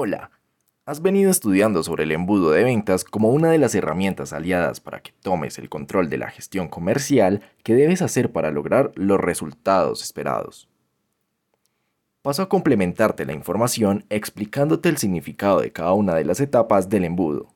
Hola, has venido estudiando sobre el embudo de ventas como una de las herramientas aliadas para que tomes el control de la gestión comercial que debes hacer para lograr los resultados esperados. Paso a complementarte la información explicándote el significado de cada una de las etapas del embudo.